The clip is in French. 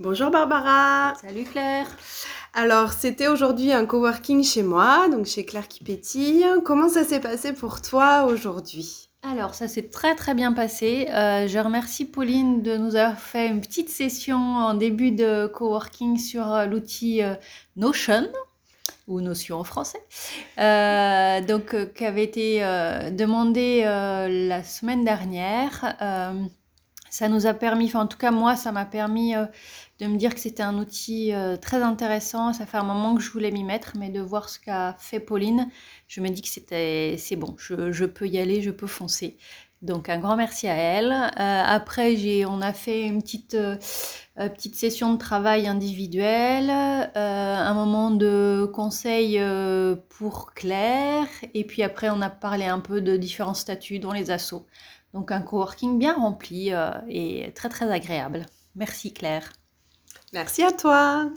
Bonjour Barbara. Salut Claire. Alors, c'était aujourd'hui un coworking chez moi, donc chez Claire qui pétille. Comment ça s'est passé pour toi aujourd'hui? Alors, ça s'est très très bien passé. Euh, je remercie Pauline de nous avoir fait une petite session en début de coworking sur euh, l'outil euh, Notion ou Notion en français, donc qui avait été demandé la semaine dernière ça nous a permis, enfin en tout cas moi, ça m'a permis euh, de me dire que c'était un outil euh, très intéressant. Ça fait un moment que je voulais m'y mettre, mais de voir ce qu'a fait Pauline, je me dis que c'était, c'est bon, je, peux y aller, je peux foncer. Donc un grand merci à elle. Euh, après, j'ai, on a fait une petite, petite session de travail individuel, un moment de conseil pour Claire, et puis après on a parlé un peu de différents statuts, dont les assos. Donc un coworking bien rempli euh, et très très agréable. Merci Claire. Merci à toi.